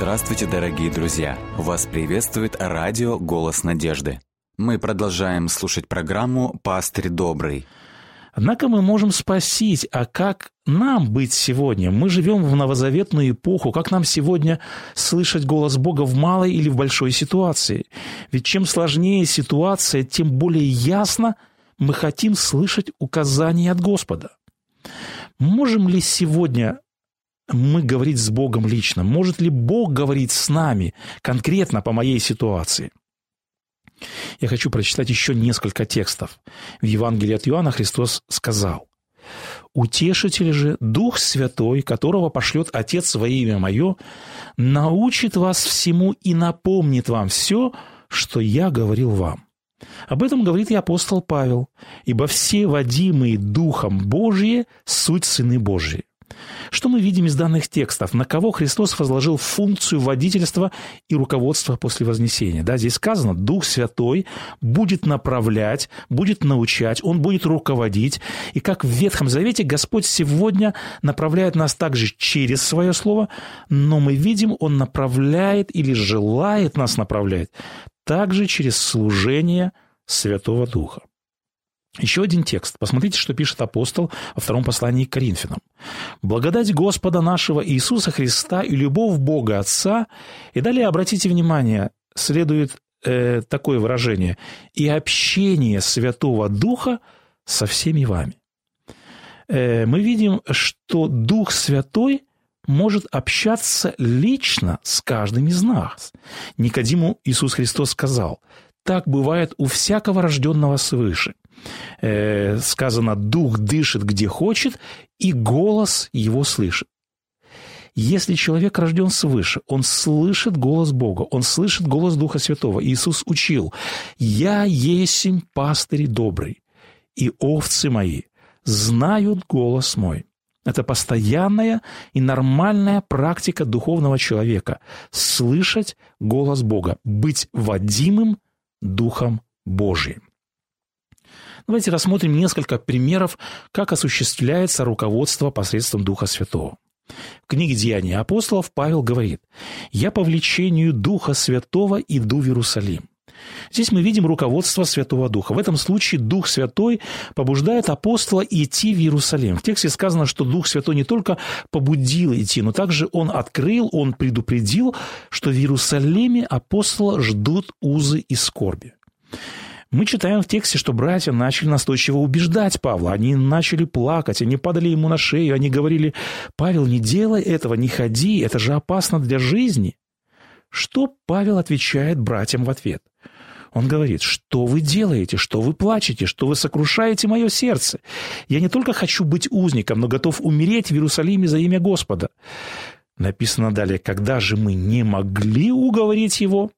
Здравствуйте, дорогие друзья! Вас приветствует радио «Голос надежды». Мы продолжаем слушать программу «Пастырь добрый». Однако мы можем спросить, а как нам быть сегодня? Мы живем в новозаветную эпоху. Как нам сегодня слышать голос Бога в малой или в большой ситуации? Ведь чем сложнее ситуация, тем более ясно мы хотим слышать указания от Господа. Можем ли сегодня мы говорить с Богом лично? Может ли Бог говорить с нами конкретно по моей ситуации? Я хочу прочитать еще несколько текстов. В Евангелии от Иоанна Христос сказал, «Утешитель же, Дух Святой, которого пошлет Отец во имя Мое, научит вас всему и напомнит вам все, что я говорил вам». Об этом говорит и апостол Павел, «Ибо все водимые Духом Божие – суть сыны Божьи». Что мы видим из данных текстов? На кого Христос возложил функцию водительства и руководства после Вознесения? Да, здесь сказано, Дух Святой будет направлять, будет научать, Он будет руководить. И как в Ветхом Завете Господь сегодня направляет нас также через Свое Слово, но мы видим, Он направляет или желает нас направлять также через служение Святого Духа. Еще один текст. Посмотрите, что пишет апостол во втором послании к Коринфянам. «Благодать Господа нашего Иисуса Христа и любовь Бога Отца». И далее обратите внимание, следует э, такое выражение. «И общение Святого Духа со всеми вами». Э, мы видим, что Дух Святой может общаться лично с каждым из нас. Никодиму Иисус Христос сказал, «Так бывает у всякого рожденного свыше» э, сказано «дух дышит где хочет, и голос его слышит». Если человек рожден свыше, он слышит голос Бога, он слышит голос Духа Святого. Иисус учил «Я есмь пастырь добрый, и овцы мои знают голос мой». Это постоянная и нормальная практика духовного человека – слышать голос Бога, быть водимым Духом Божиим. Давайте рассмотрим несколько примеров, как осуществляется руководство посредством Духа Святого. В книге «Деяния апостолов» Павел говорит «Я по влечению Духа Святого иду в Иерусалим». Здесь мы видим руководство Святого Духа. В этом случае Дух Святой побуждает апостола идти в Иерусалим. В тексте сказано, что Дух Святой не только побудил идти, но также Он открыл, Он предупредил, что в Иерусалиме апостола ждут узы и скорби. Мы читаем в тексте, что братья начали настойчиво убеждать Павла. Они начали плакать, они падали ему на шею, они говорили, «Павел, не делай этого, не ходи, это же опасно для жизни». Что Павел отвечает братьям в ответ? Он говорит, что вы делаете, что вы плачете, что вы сокрушаете мое сердце. Я не только хочу быть узником, но готов умереть в Иерусалиме за имя Господа. Написано далее, когда же мы не могли уговорить его,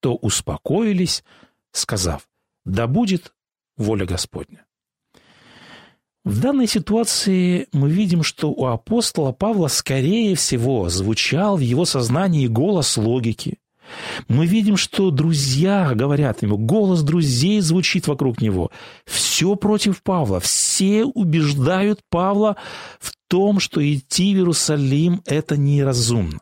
то успокоились, сказав, да будет воля Господня. В данной ситуации мы видим, что у апостола Павла, скорее всего, звучал в его сознании голос логики. Мы видим, что друзья говорят ему, голос друзей звучит вокруг него. Все против Павла, все убеждают Павла в том, что идти в Иерусалим – это неразумно.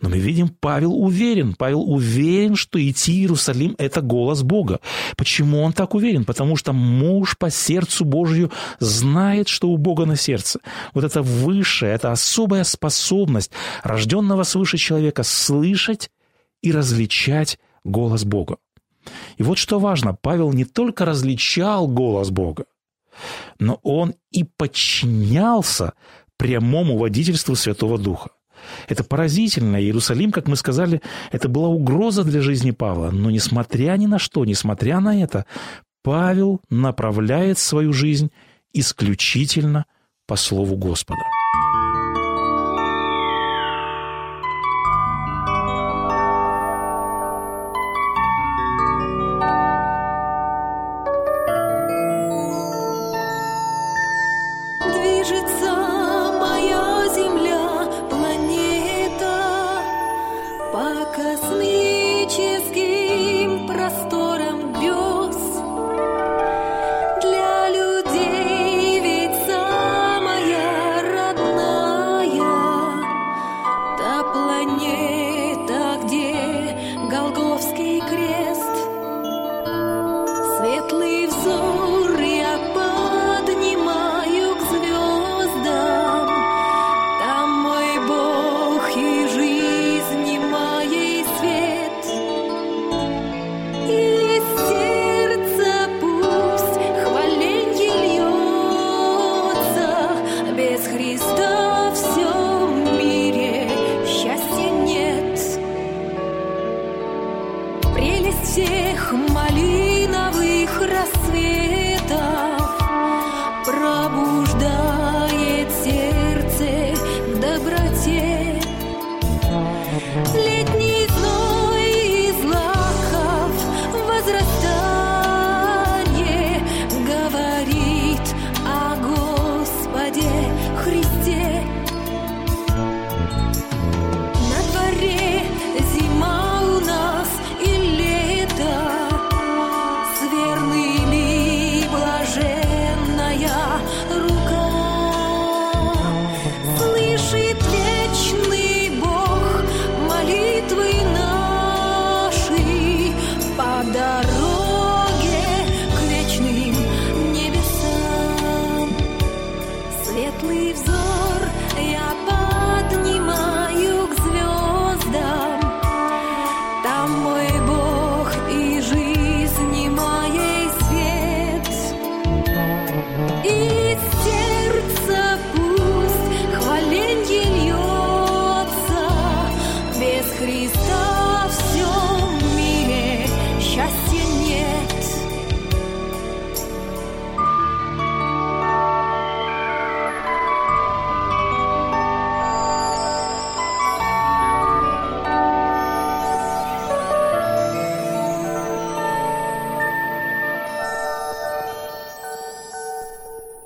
Но мы видим, Павел уверен. Павел уверен, что идти в Иерусалим – это голос Бога. Почему он так уверен? Потому что муж по сердцу Божью знает, что у Бога на сердце. Вот это высшая, это особая способность рожденного свыше человека слышать и различать голос Бога. И вот что важно, Павел не только различал голос Бога, но он и подчинялся прямому водительству Святого Духа. Это поразительно. Иерусалим, как мы сказали, это была угроза для жизни Павла. Но несмотря ни на что, несмотря на это, Павел направляет свою жизнь исключительно по Слову Господа.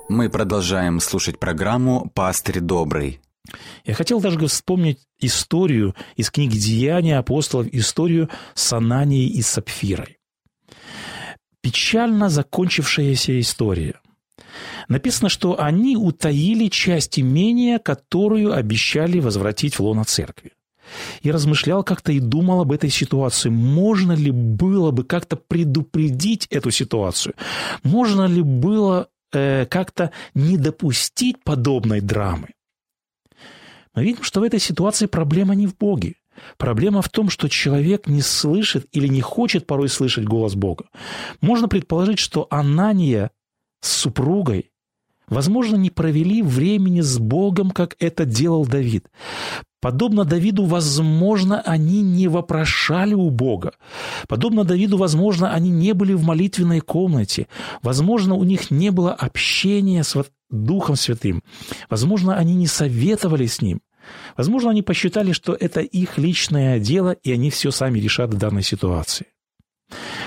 Мы продолжаем слушать программу «Пастырь добрый». Я хотел даже вспомнить историю из книги «Деяния апостолов», историю с Ананией и Сапфирой. Печально закончившаяся история. Написано, что они утаили часть имения, которую обещали возвратить в лоно церкви. Я размышлял как-то и думал об этой ситуации. Можно ли было бы как-то предупредить эту ситуацию? Можно ли было э, как-то не допустить подобной драмы. Мы видим, что в этой ситуации проблема не в Боге. Проблема в том, что человек не слышит или не хочет порой слышать голос Бога. Можно предположить, что Анания с супругой возможно, не провели времени с Богом, как это делал Давид. Подобно Давиду, возможно, они не вопрошали у Бога. Подобно Давиду, возможно, они не были в молитвенной комнате. Возможно, у них не было общения с Духом Святым. Возможно, они не советовали с Ним. Возможно, они посчитали, что это их личное дело, и они все сами решат в данной ситуации.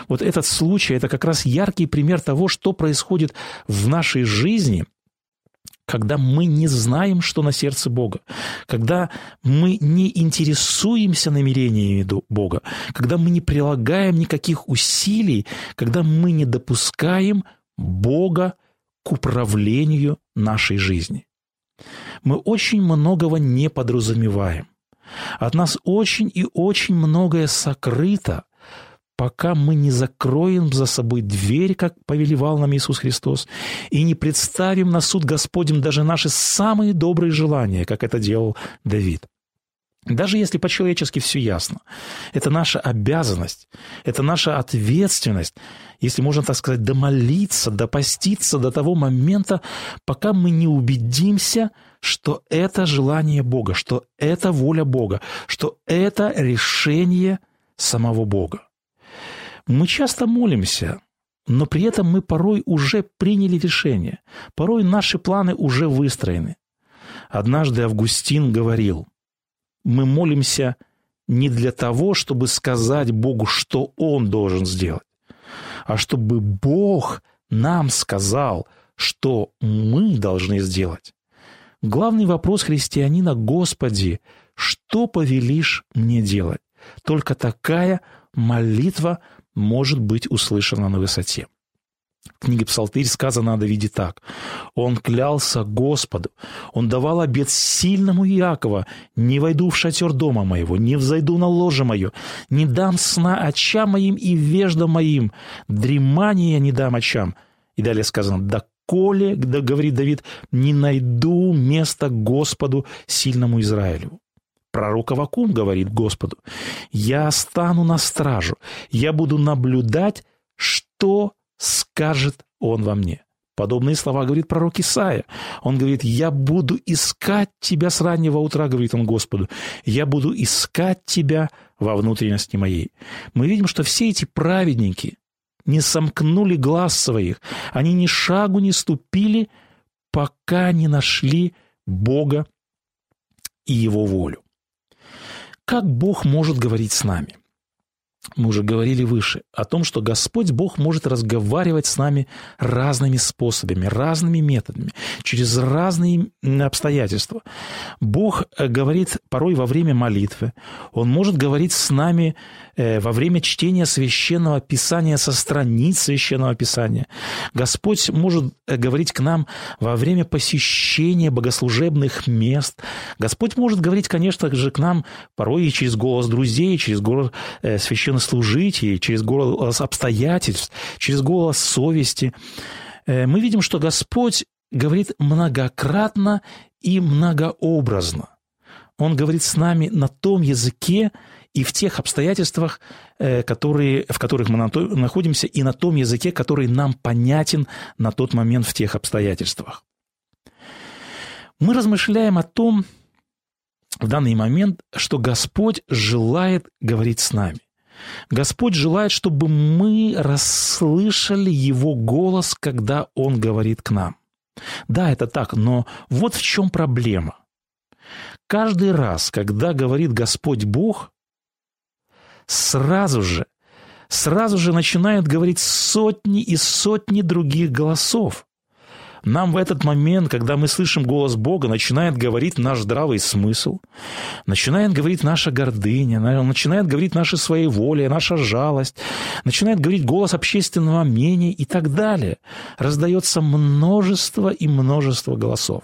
Вот этот случай – это как раз яркий пример того, что происходит в нашей жизни, когда мы не знаем, что на сердце Бога, когда мы не интересуемся намерениями Бога, когда мы не прилагаем никаких усилий, когда мы не допускаем Бога к управлению нашей жизни. Мы очень многого не подразумеваем. От нас очень и очень многое сокрыто, пока мы не закроем за собой дверь, как повелевал нам Иисус Христос, и не представим на суд Господень даже наши самые добрые желания, как это делал Давид. Даже если по-человечески все ясно, это наша обязанность, это наша ответственность, если можно так сказать, домолиться, допоститься до того момента, пока мы не убедимся, что это желание Бога, что это воля Бога, что это решение самого Бога. Мы часто молимся, но при этом мы порой уже приняли решение, порой наши планы уже выстроены. Однажды Августин говорил, мы молимся не для того, чтобы сказать Богу, что Он должен сделать, а чтобы Бог нам сказал, что мы должны сделать. Главный вопрос христианина – Господи, что повелишь мне делать? Только такая молитва может быть услышана на высоте. В книге Псалтырь сказано о Давиде так. «Он клялся Господу, он давал обет сильному Иакова, не войду в шатер дома моего, не взойду на ложе мое, не дам сна очам моим и веждам моим, дремания не дам очам». И далее сказано, «Да коле, да, говорит Давид, не найду места Господу, сильному Израилю». Пророк Авакум говорит Господу, «Я стану на стражу, я буду наблюдать, что скажет он во мне». Подобные слова говорит пророк Исаия. Он говорит, я буду искать тебя с раннего утра, говорит он Господу. Я буду искать тебя во внутренности моей. Мы видим, что все эти праведники не сомкнули глаз своих, они ни шагу не ступили, пока не нашли Бога и Его волю. Как Бог может говорить с нами? Мы уже говорили выше, о том, что Господь Бог может разговаривать с нами разными способами, разными методами, через разные обстоятельства. Бог э, говорит порой во время молитвы, Он может говорить с нами э, во время чтения священного писания со страниц священного писания. Господь может э, говорить к нам во время посещения богослужебных мест. Господь может говорить, конечно же, к нам порой и через голос друзей, через голос священного священнослужителей, через голос обстоятельств, через голос совести, э, мы видим, что Господь говорит многократно и многообразно. Он говорит с нами на том языке и в тех обстоятельствах, э, которые, в которых мы находимся, и на том языке, который нам понятен на тот момент в тех обстоятельствах. Мы размышляем о том в данный момент, что Господь желает говорить с нами. Господь желает, чтобы мы расслышали Его голос, когда Он говорит к нам. Да, это так, но вот в чем проблема. Каждый раз, когда говорит Господь Бог, сразу же, сразу же начинают говорить сотни и сотни других голосов. Нам в этот момент, когда мы слышим голос Бога, начинает говорить наш здравый смысл, начинает говорить наша гордыня, начинает говорить наша своеволие, наша жалость, начинает говорить голос общественного мнения и так далее. Раздается множество и множество голосов.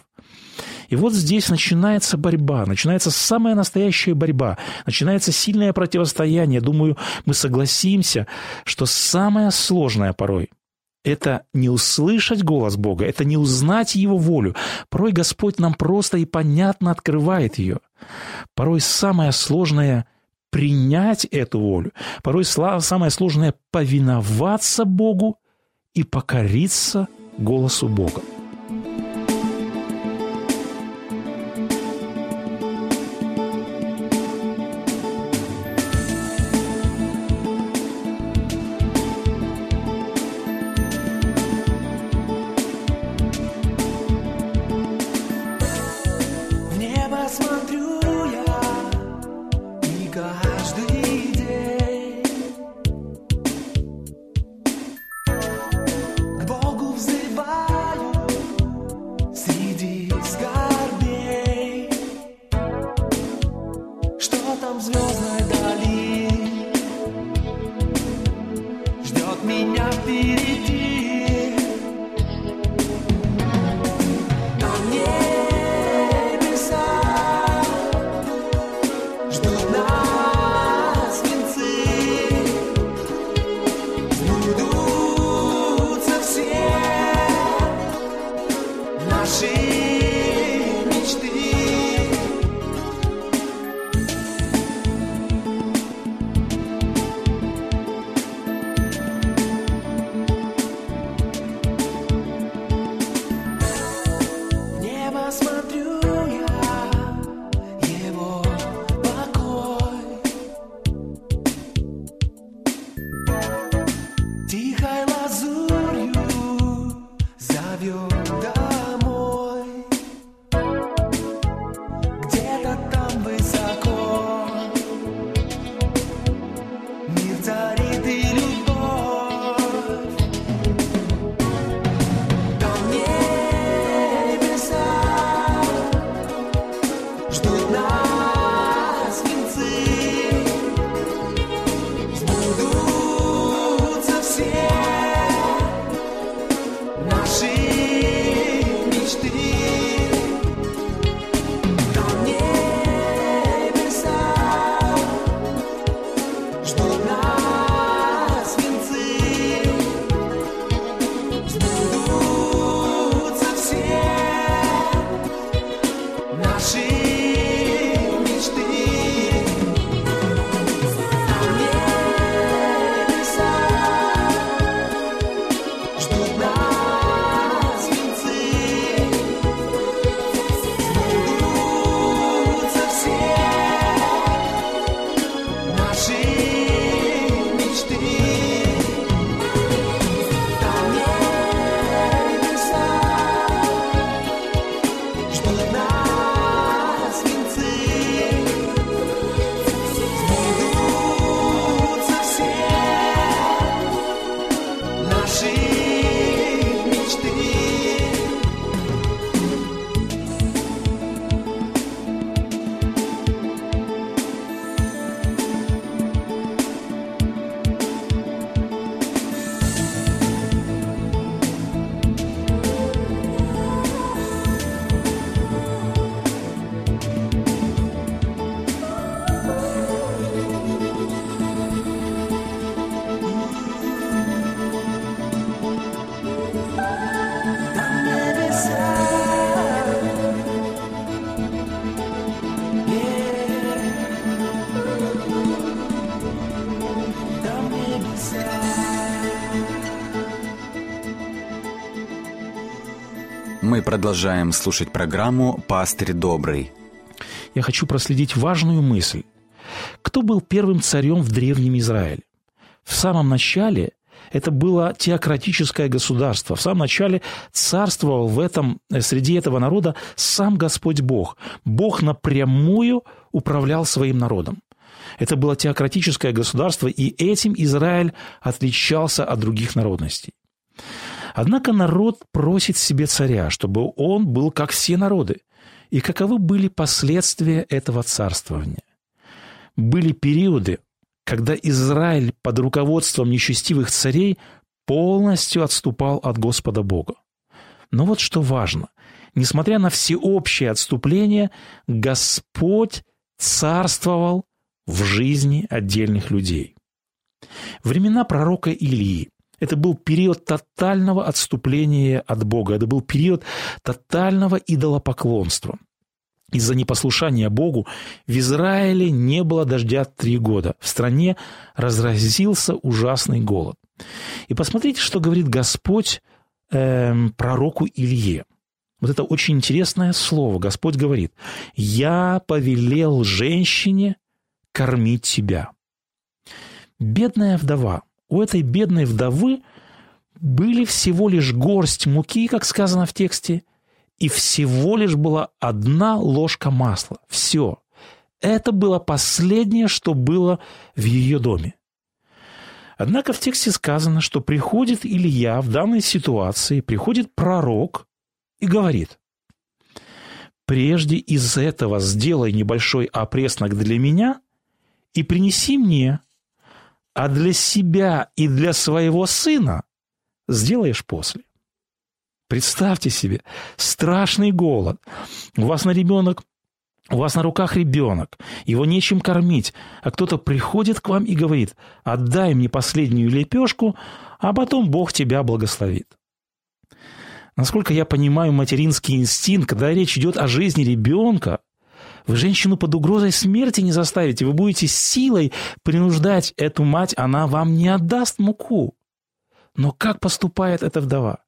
И вот здесь начинается борьба, начинается самая настоящая борьба, начинается сильное противостояние. Думаю, мы согласимся, что самое сложное порой – это не услышать голос Бога, это не узнать Его волю. Порой Господь нам просто и понятно открывает ее. Порой самое сложное – принять эту волю. Порой самое сложное – повиноваться Богу и покориться голосу Бога. Продолжаем слушать программу «Пастырь добрый». Я хочу проследить важную мысль. Кто был первым царем в Древнем Израиле? В самом начале это было теократическое государство. В самом начале царствовал в этом, среди этого народа сам Господь Бог. Бог напрямую управлял своим народом. Это было теократическое государство, и этим Израиль отличался от других народностей. Однако народ просит себе царя, чтобы он был как все народы. И каковы были последствия этого царствования? Были периоды, когда Израиль под руководством нечестивых царей полностью отступал от Господа Бога. Но вот что важно. Несмотря на всеобщее отступление, Господь царствовал в жизни отдельных людей. Времена пророка Илии это был период тотального отступления от Бога. Это был период тотального идолопоклонства. Из-за непослушания Богу в Израиле не было дождя три года. В стране разразился ужасный голод. И посмотрите, что говорит Господь э, пророку Илье. Вот это очень интересное слово. Господь говорит, «Я повелел женщине кормить тебя». Бедная вдова – у этой бедной вдовы были всего лишь горсть муки, как сказано в тексте, и всего лишь была одна ложка масла. Все. Это было последнее, что было в ее доме. Однако в тексте сказано, что приходит Илья в данной ситуации, приходит пророк и говорит, «Прежде из этого сделай небольшой опреснок для меня и принеси мне, а для себя и для своего сына сделаешь после. Представьте себе, страшный голод. У вас на ребенок у вас на руках ребенок, его нечем кормить, а кто-то приходит к вам и говорит, отдай мне последнюю лепешку, а потом Бог тебя благословит. Насколько я понимаю материнский инстинкт, когда речь идет о жизни ребенка, вы женщину под угрозой смерти не заставите. Вы будете силой принуждать эту мать, она вам не отдаст муку. Но как поступает эта вдова?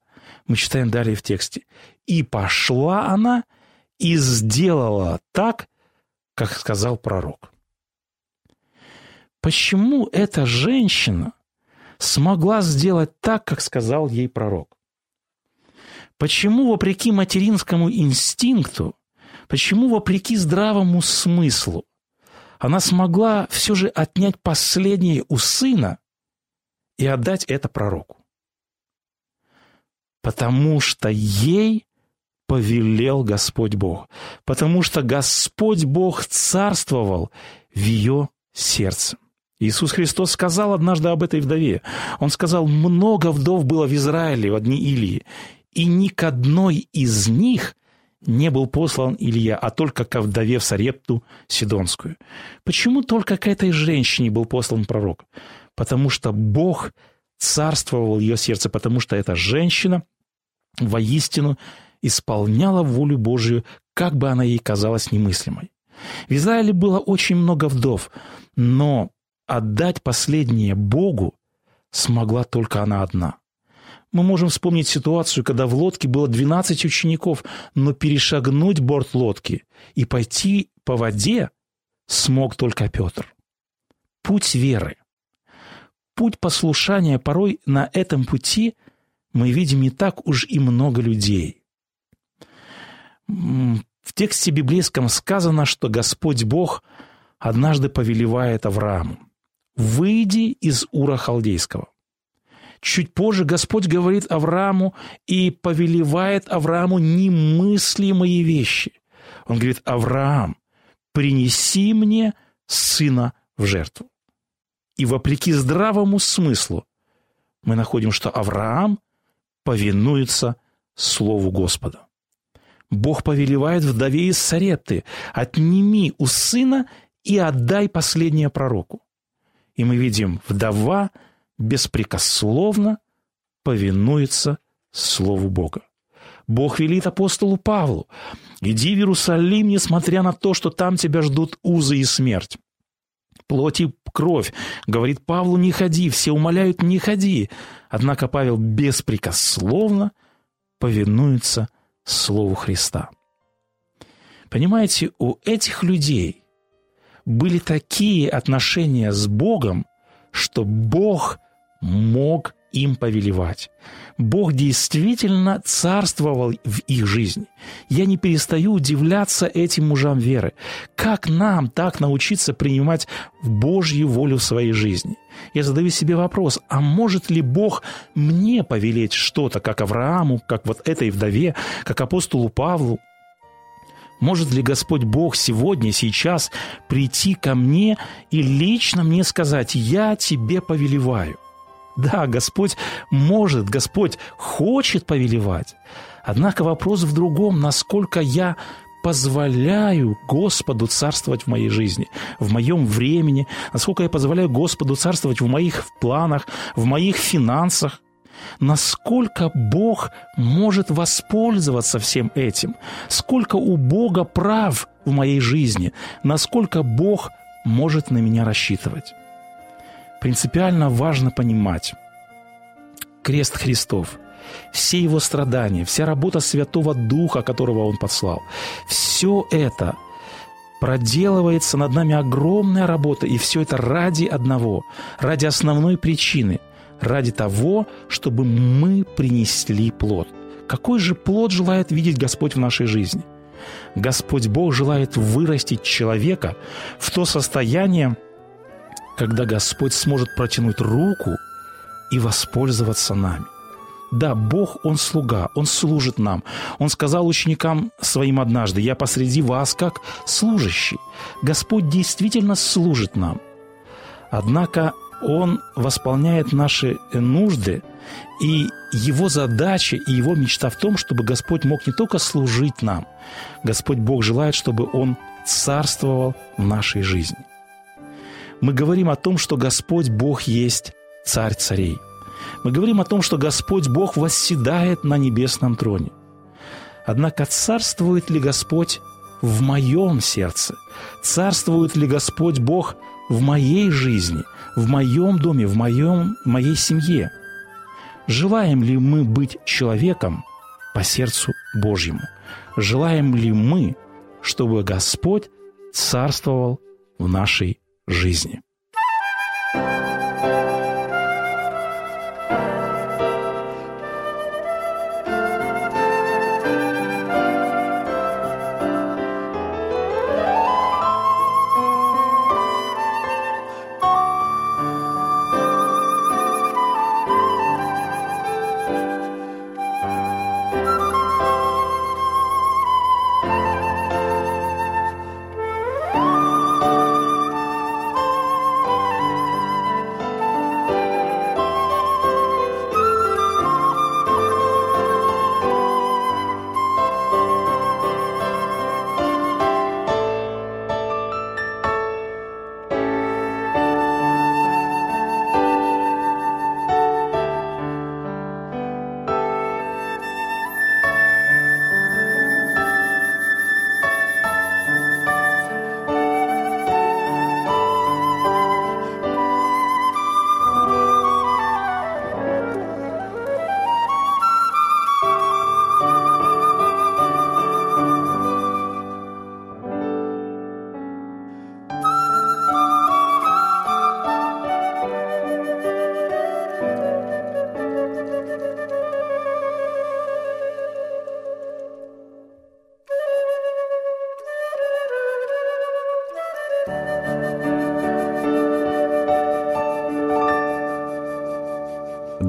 Мы читаем далее в тексте. «И пошла она, и сделала так, как сказал пророк». Почему эта женщина смогла сделать так, как сказал ей пророк? Почему, вопреки материнскому инстинкту, Почему, вопреки здравому смыслу, она смогла все же отнять последнее у сына и отдать это пророку? Потому что ей повелел Господь Бог. Потому что Господь Бог царствовал в ее сердце. Иисус Христос сказал однажды об этой вдове. Он сказал, много вдов было в Израиле в одни Илии, и ни к одной из них не был послан Илья, а только к вдове в Сарепту Сидонскую. Почему только к этой женщине был послан пророк? Потому что Бог царствовал ее сердце, потому что эта женщина воистину исполняла волю Божию, как бы она ей казалась немыслимой. В Израиле было очень много вдов, но отдать последнее Богу смогла только она одна – мы можем вспомнить ситуацию, когда в лодке было 12 учеников, но перешагнуть борт лодки и пойти по воде смог только Петр. Путь веры. Путь послушания порой на этом пути мы видим не так уж и много людей. В тексте библейском сказано, что Господь Бог однажды повелевает Аврааму «Выйди из Ура Халдейского». Чуть позже Господь говорит Аврааму и повелевает Аврааму немыслимые вещи. Он говорит, Авраам, принеси мне сына в жертву. И вопреки здравому смыслу мы находим, что Авраам повинуется Слову Господа. Бог повелевает вдове из Саретты, отними у сына и отдай последнее пророку. И мы видим, вдова – беспрекословно повинуется Слову Бога. Бог велит апостолу Павлу, иди в Иерусалим, несмотря на то, что там тебя ждут узы и смерть. Плоть и кровь. Говорит Павлу, не ходи, все умоляют, не ходи. Однако Павел беспрекословно повинуется Слову Христа. Понимаете, у этих людей были такие отношения с Богом, что Бог мог им повелевать. Бог действительно царствовал в их жизни. Я не перестаю удивляться этим мужам веры. Как нам так научиться принимать Божью волю в своей жизни? Я задаю себе вопрос, а может ли Бог мне повелеть что-то, как Аврааму, как вот этой вдове, как апостолу Павлу? Может ли Господь Бог сегодня, сейчас прийти ко мне и лично мне сказать, я тебе повелеваю? Да, Господь может, Господь хочет повелевать. Однако вопрос в другом, насколько я позволяю Господу царствовать в моей жизни, в моем времени, насколько я позволяю Господу царствовать в моих планах, в моих финансах, насколько Бог может воспользоваться всем этим, сколько у Бога прав в моей жизни, насколько Бог может на меня рассчитывать принципиально важно понимать крест Христов, все его страдания, вся работа Святого Духа, которого Он послал, все это проделывается над нами огромная работа, и все это ради одного, ради основной причины, ради того, чтобы мы принесли плод. Какой же плод желает видеть Господь в нашей жизни? Господь Бог желает вырастить человека в то состояние, когда Господь сможет протянуть руку и воспользоваться нами. Да, Бог, Он слуга, Он служит нам. Он сказал ученикам своим однажды, «Я посреди вас как служащий». Господь действительно служит нам. Однако Он восполняет наши нужды, и Его задача и Его мечта в том, чтобы Господь мог не только служить нам, Господь Бог желает, чтобы Он царствовал в нашей жизни – мы говорим о том, что Господь Бог есть Царь царей. Мы говорим о том, что Господь Бог восседает на небесном троне. Однако царствует ли Господь в моем сердце? Царствует ли Господь Бог в моей жизни, в моем доме, в моем, в моей семье? Желаем ли мы быть человеком по сердцу Божьему? Желаем ли мы, чтобы Господь царствовал в нашей жизни.